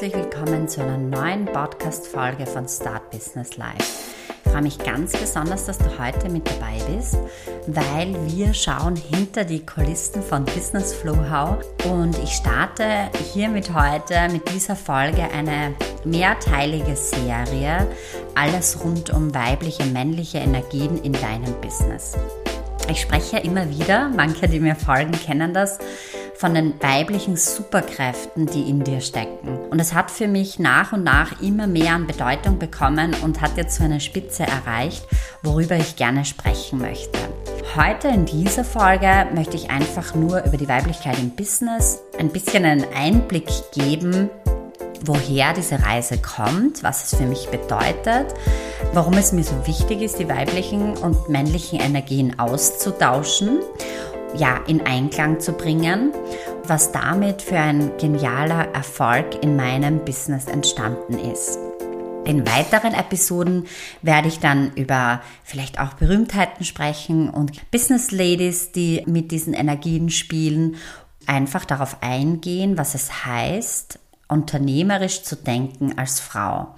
herzlich willkommen zu einer neuen Podcast-Folge von Start Business Live. Ich freue mich ganz besonders, dass du heute mit dabei bist, weil wir schauen hinter die Kulissen von Business Flow How und ich starte hiermit heute mit dieser Folge eine mehrteilige Serie, alles rund um weibliche, männliche Energien in deinem Business. Ich spreche immer wieder, manche, die mir folgen, kennen das, von den weiblichen Superkräften, die in dir stecken. Und es hat für mich nach und nach immer mehr an Bedeutung bekommen und hat jetzt so eine Spitze erreicht, worüber ich gerne sprechen möchte. Heute in dieser Folge möchte ich einfach nur über die Weiblichkeit im Business ein bisschen einen Einblick geben, woher diese Reise kommt, was es für mich bedeutet, warum es mir so wichtig ist, die weiblichen und männlichen Energien auszutauschen ja, in Einklang zu bringen, was damit für ein genialer Erfolg in meinem Business entstanden ist. In weiteren Episoden werde ich dann über vielleicht auch Berühmtheiten sprechen und Business Ladies, die mit diesen Energien spielen, einfach darauf eingehen, was es heißt, unternehmerisch zu denken als Frau.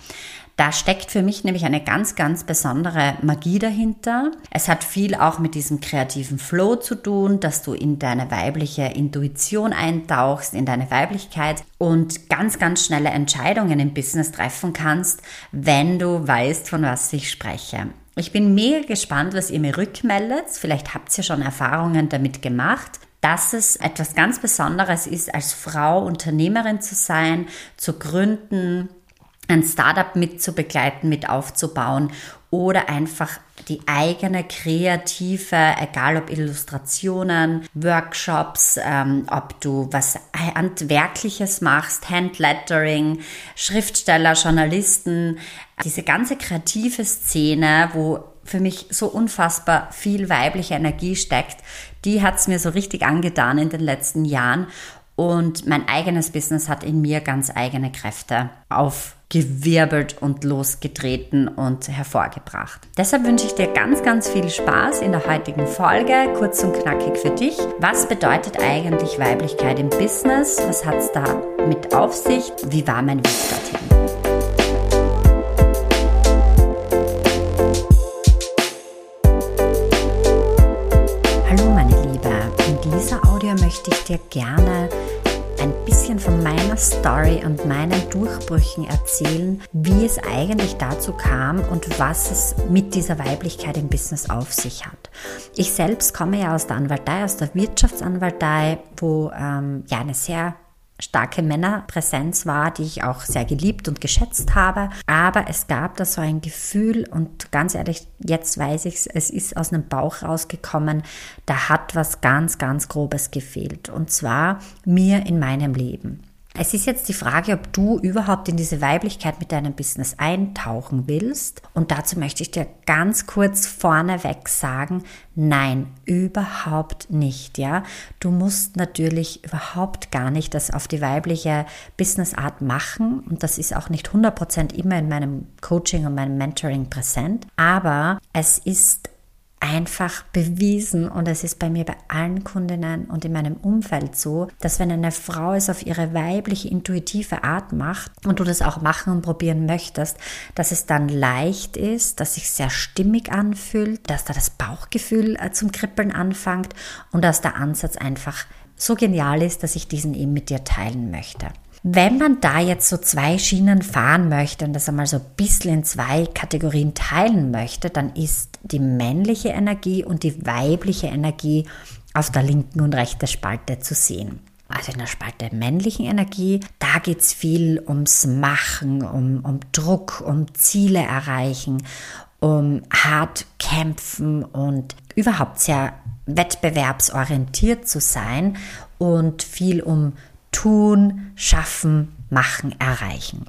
Da steckt für mich nämlich eine ganz, ganz besondere Magie dahinter. Es hat viel auch mit diesem kreativen Flow zu tun, dass du in deine weibliche Intuition eintauchst, in deine Weiblichkeit und ganz, ganz schnelle Entscheidungen im Business treffen kannst, wenn du weißt, von was ich spreche. Ich bin mega gespannt, was ihr mir rückmeldet. Vielleicht habt ihr schon Erfahrungen damit gemacht dass es etwas ganz Besonderes ist, als Frau Unternehmerin zu sein, zu gründen, ein Startup mit zu begleiten, mit aufzubauen oder einfach die eigene kreative, egal ob Illustrationen, Workshops, ähm, ob du was Handwerkliches machst, Handlettering, Schriftsteller, Journalisten, diese ganze kreative Szene, wo für mich so unfassbar viel weibliche Energie steckt, die hat es mir so richtig angetan in den letzten Jahren. Und mein eigenes Business hat in mir ganz eigene Kräfte aufgewirbelt und losgetreten und hervorgebracht. Deshalb wünsche ich dir ganz, ganz viel Spaß in der heutigen Folge, kurz und knackig für dich. Was bedeutet eigentlich Weiblichkeit im Business? Was hat es da mit auf sich? Wie war mein Weg dorthin? möchte ich dir gerne ein bisschen von meiner Story und meinen Durchbrüchen erzählen, wie es eigentlich dazu kam und was es mit dieser Weiblichkeit im Business auf sich hat. Ich selbst komme ja aus der Anwaltei, aus der Wirtschaftsanwaltei, wo ähm, ja eine sehr starke Männerpräsenz war, die ich auch sehr geliebt und geschätzt habe. Aber es gab da so ein Gefühl und ganz ehrlich, jetzt weiß ich es, es ist aus einem Bauch rausgekommen, da hat was ganz, ganz Grobes gefehlt. Und zwar mir in meinem Leben. Es ist jetzt die Frage, ob du überhaupt in diese Weiblichkeit mit deinem Business eintauchen willst. Und dazu möchte ich dir ganz kurz vorneweg sagen, nein, überhaupt nicht, ja. Du musst natürlich überhaupt gar nicht das auf die weibliche Businessart machen. Und das ist auch nicht 100% immer in meinem Coaching und meinem Mentoring präsent. Aber es ist einfach bewiesen und es ist bei mir bei allen Kundinnen und in meinem Umfeld so, dass wenn eine Frau es auf ihre weibliche, intuitive Art macht und du das auch machen und probieren möchtest, dass es dann leicht ist, dass sich sehr stimmig anfühlt, dass da das Bauchgefühl äh, zum Kribbeln anfängt und dass der Ansatz einfach so genial ist, dass ich diesen eben mit dir teilen möchte. Wenn man da jetzt so zwei Schienen fahren möchte und das einmal so ein bisschen in zwei Kategorien teilen möchte, dann ist die männliche Energie und die weibliche Energie auf der linken und rechten Spalte zu sehen. Also in der Spalte männlichen Energie, da geht es viel ums Machen, um, um Druck, um Ziele erreichen, um hart kämpfen und überhaupt sehr wettbewerbsorientiert zu sein und viel um tun, schaffen, machen, erreichen.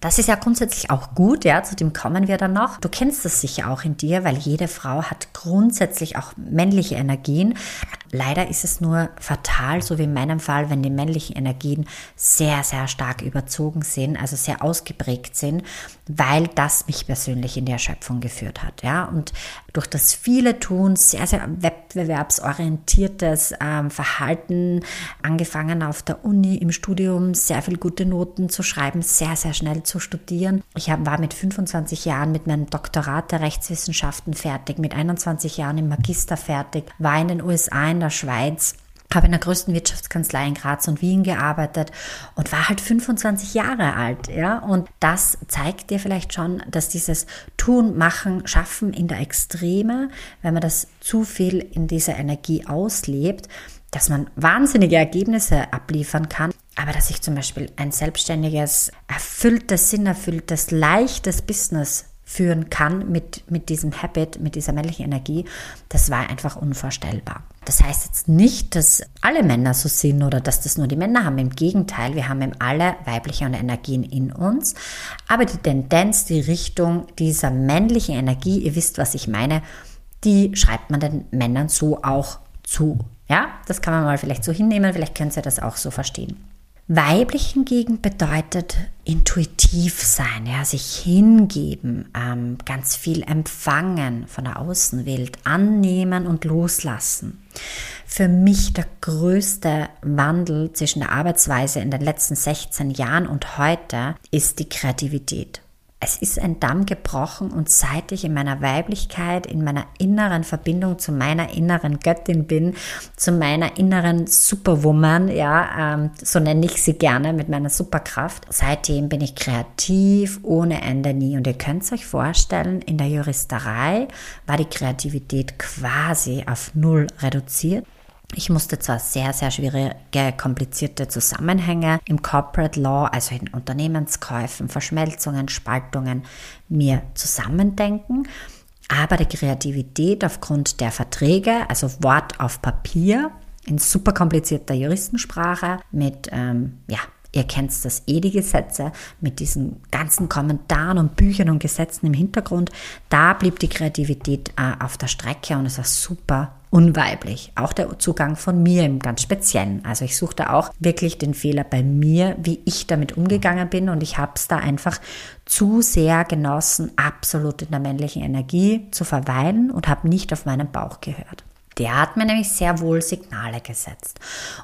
Das ist ja grundsätzlich auch gut, ja, zu dem kommen wir dann noch. Du kennst das sicher auch in dir, weil jede Frau hat grundsätzlich auch männliche Energien, Leider ist es nur fatal, so wie in meinem Fall, wenn die männlichen Energien sehr, sehr stark überzogen sind, also sehr ausgeprägt sind, weil das mich persönlich in die Erschöpfung geführt hat. Ja, und durch das viele Tun, sehr, sehr wettbewerbsorientiertes ähm, Verhalten, angefangen auf der Uni, im Studium, sehr viel gute Noten zu schreiben, sehr, sehr schnell zu studieren. Ich hab, war mit 25 Jahren mit meinem Doktorat der Rechtswissenschaften fertig, mit 21 Jahren im Magister fertig, war in den USA, in der Schweiz habe in der größten Wirtschaftskanzlei in Graz und Wien gearbeitet und war halt 25 Jahre alt, ja. Und das zeigt dir vielleicht schon, dass dieses Tun, Machen, Schaffen in der Extreme, wenn man das zu viel in dieser Energie auslebt, dass man wahnsinnige Ergebnisse abliefern kann, aber dass ich zum Beispiel ein selbstständiges, erfülltes, sinnerfülltes, leichtes Business führen kann mit, mit diesem Habit, mit dieser männlichen Energie, das war einfach unvorstellbar. Das heißt jetzt nicht, dass alle Männer so sind oder dass das nur die Männer haben. Im Gegenteil, wir haben alle weibliche Energien in uns. Aber die Tendenz, die Richtung dieser männlichen Energie, ihr wisst, was ich meine, die schreibt man den Männern so auch zu. Ja, das kann man mal vielleicht so hinnehmen, vielleicht könnt ihr das auch so verstehen. Weiblich hingegen bedeutet intuitiv sein, ja, sich hingeben, ähm, ganz viel empfangen von der Außenwelt, annehmen und loslassen. Für mich der größte Wandel zwischen der Arbeitsweise in den letzten 16 Jahren und heute ist die Kreativität. Es ist ein Damm gebrochen und seit ich in meiner Weiblichkeit, in meiner inneren Verbindung zu meiner inneren Göttin bin, zu meiner inneren Superwoman, ja, ähm, so nenne ich sie gerne mit meiner Superkraft, seitdem bin ich kreativ ohne Ende nie. Und ihr könnt es euch vorstellen, in der Juristerei war die Kreativität quasi auf Null reduziert. Ich musste zwar sehr, sehr schwierige, komplizierte Zusammenhänge im Corporate Law, also in Unternehmenskäufen, Verschmelzungen, Spaltungen, mir zusammendenken, aber die Kreativität aufgrund der Verträge, also Wort auf Papier, in super komplizierter Juristensprache mit ähm, ja, Ihr kennt das eh, die Gesetze mit diesen ganzen Kommentaren und Büchern und Gesetzen im Hintergrund. Da blieb die Kreativität äh, auf der Strecke und es war super unweiblich. Auch der Zugang von mir im ganz Speziellen. Also ich suchte auch wirklich den Fehler bei mir, wie ich damit umgegangen bin und ich habe es da einfach zu sehr genossen, absolut in der männlichen Energie zu verweilen und habe nicht auf meinen Bauch gehört. Der hat mir nämlich sehr wohl Signale gesetzt.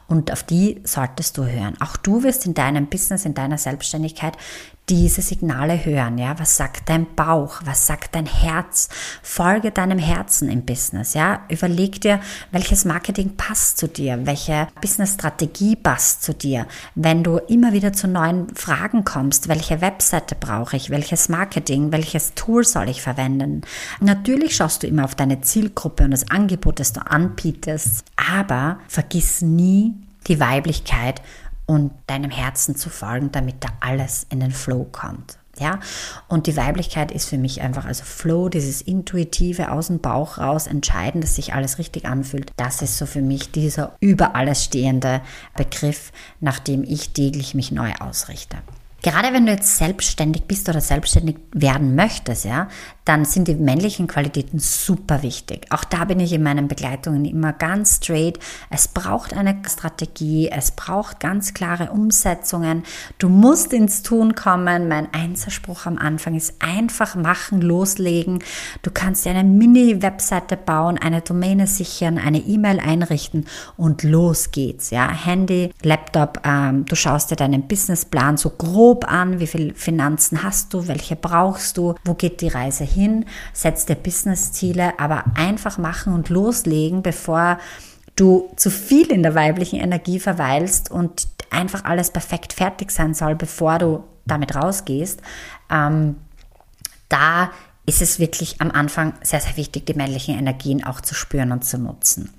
Und auf die solltest du hören. Auch du wirst in deinem Business, in deiner Selbstständigkeit diese Signale hören. Ja, was sagt dein Bauch? Was sagt dein Herz? Folge deinem Herzen im Business. Ja, überleg dir, welches Marketing passt zu dir, welche Businessstrategie passt zu dir. Wenn du immer wieder zu neuen Fragen kommst, welche Webseite brauche ich, welches Marketing, welches Tool soll ich verwenden? Natürlich schaust du immer auf deine Zielgruppe und das Angebot, das du anbietest, aber vergiss nie die Weiblichkeit und deinem Herzen zu folgen, damit da alles in den Flow kommt. Ja, und die Weiblichkeit ist für mich einfach, also Flow, dieses intuitive aus dem Bauch raus entscheiden, dass sich alles richtig anfühlt. Das ist so für mich dieser über alles stehende Begriff, nach dem ich täglich mich neu ausrichte. Gerade wenn du jetzt selbstständig bist oder selbstständig werden möchtest, ja, dann sind die männlichen Qualitäten super wichtig. Auch da bin ich in meinen Begleitungen immer ganz straight. Es braucht eine Strategie, es braucht ganz klare Umsetzungen. Du musst ins Tun kommen. Mein Einzelspruch am Anfang ist einfach machen, loslegen. Du kannst dir eine Mini-Webseite bauen, eine Domäne sichern, eine E-Mail einrichten und los geht's. Ja, Handy, Laptop, ähm, du schaust dir deinen Businessplan so grob an, wie viel Finanzen hast du, welche brauchst du, wo geht die Reise hin, setz dir Businessziele, aber einfach machen und loslegen, bevor du zu viel in der weiblichen Energie verweilst und einfach alles perfekt fertig sein soll, bevor du damit rausgehst. Ähm, da ist es wirklich am Anfang sehr, sehr wichtig, die männlichen Energien auch zu spüren und zu nutzen.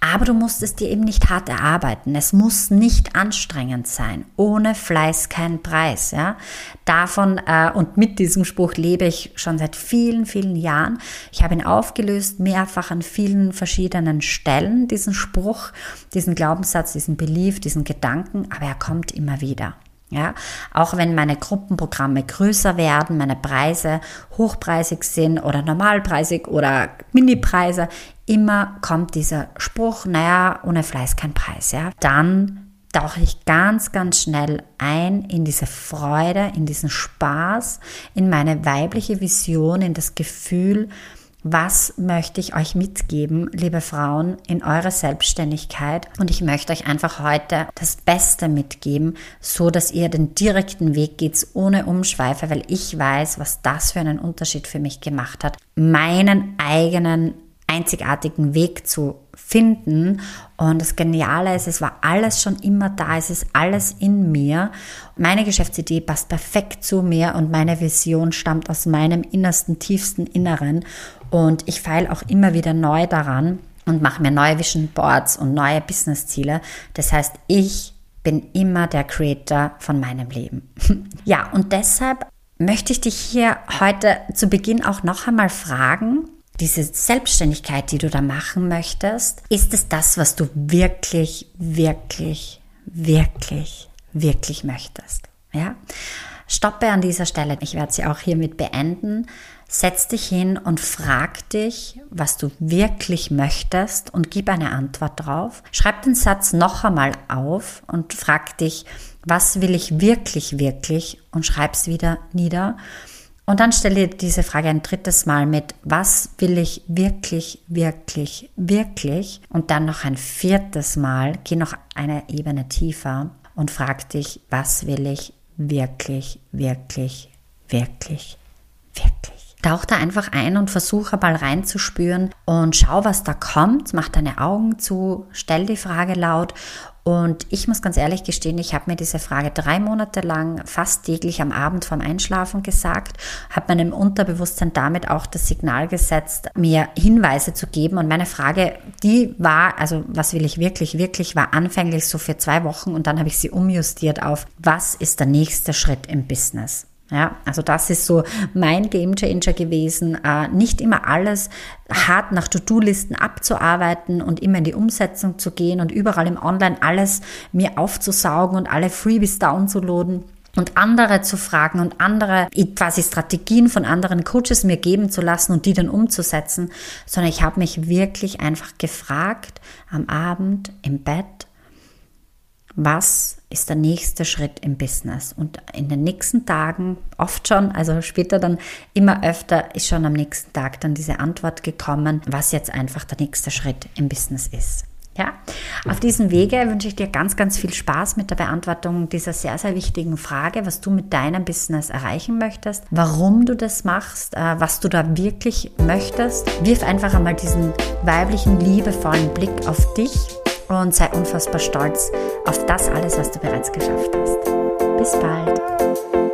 Aber du musst es dir eben nicht hart erarbeiten. Es muss nicht anstrengend sein. Ohne Fleiß kein Preis. Ja? Davon äh, und mit diesem Spruch lebe ich schon seit vielen, vielen Jahren. Ich habe ihn aufgelöst, mehrfach an vielen verschiedenen Stellen, diesen Spruch, diesen Glaubenssatz, diesen Belief, diesen Gedanken, aber er kommt immer wieder. Ja, auch wenn meine Gruppenprogramme größer werden, meine Preise hochpreisig sind oder normalpreisig oder Minipreise, immer kommt dieser Spruch, naja, ohne Fleiß kein Preis, ja, dann tauche ich ganz, ganz schnell ein in diese Freude, in diesen Spaß, in meine weibliche Vision, in das Gefühl, was möchte ich euch mitgeben, liebe Frauen, in eurer Selbstständigkeit? Und ich möchte euch einfach heute das Beste mitgeben, so dass ihr den direkten Weg geht, ohne Umschweife, weil ich weiß, was das für einen Unterschied für mich gemacht hat, meinen eigenen einzigartigen Weg zu finden. Und das Geniale ist, es war alles schon immer da, es ist alles in mir. Meine Geschäftsidee passt perfekt zu mir und meine Vision stammt aus meinem innersten, tiefsten Inneren. Und ich feile auch immer wieder neu daran und mache mir neue Vision Boards und neue Business-Ziele. Das heißt, ich bin immer der Creator von meinem Leben. ja, und deshalb möchte ich dich hier heute zu Beginn auch noch einmal fragen, diese Selbstständigkeit, die du da machen möchtest, ist es das, was du wirklich, wirklich, wirklich, wirklich möchtest? Ja? Stoppe an dieser Stelle. Ich werde sie auch hiermit beenden. Setz dich hin und frag dich, was du wirklich möchtest und gib eine Antwort drauf. Schreib den Satz noch einmal auf und frag dich, was will ich wirklich, wirklich und schreib's wieder nieder. Und dann stelle dir diese Frage ein drittes Mal mit, was will ich wirklich, wirklich, wirklich? Und dann noch ein viertes Mal, geh noch eine Ebene tiefer und frag dich, was will ich wirklich, wirklich, wirklich, wirklich? Tauch da einfach ein und versuche mal reinzuspüren und schau, was da kommt. Mach deine Augen zu, stell die Frage laut und ich muss ganz ehrlich gestehen, ich habe mir diese Frage drei Monate lang fast täglich am Abend vorm Einschlafen gesagt, habe meinem Unterbewusstsein damit auch das Signal gesetzt, mir Hinweise zu geben. Und meine Frage, die war, also was will ich wirklich, wirklich, war anfänglich so für zwei Wochen und dann habe ich sie umjustiert auf, was ist der nächste Schritt im Business? Ja, also das ist so mein Gamechanger gewesen, äh, nicht immer alles hart nach To-Do-Listen abzuarbeiten und immer in die Umsetzung zu gehen und überall im Online alles mir aufzusaugen und alle Freebies downzuladen und andere zu fragen und andere quasi Strategien von anderen Coaches mir geben zu lassen und die dann umzusetzen, sondern ich habe mich wirklich einfach gefragt am Abend im Bett, was ist der nächste Schritt im Business. Und in den nächsten Tagen, oft schon, also später dann immer öfter, ist schon am nächsten Tag dann diese Antwort gekommen, was jetzt einfach der nächste Schritt im Business ist. Ja, auf diesem Wege wünsche ich dir ganz, ganz viel Spaß mit der Beantwortung dieser sehr, sehr wichtigen Frage, was du mit deinem Business erreichen möchtest, warum du das machst, äh, was du da wirklich möchtest. Wirf einfach einmal diesen weiblichen, liebevollen Blick auf dich und sei unfassbar stolz auf das alles, was du bereits geschafft hast. Bis bald.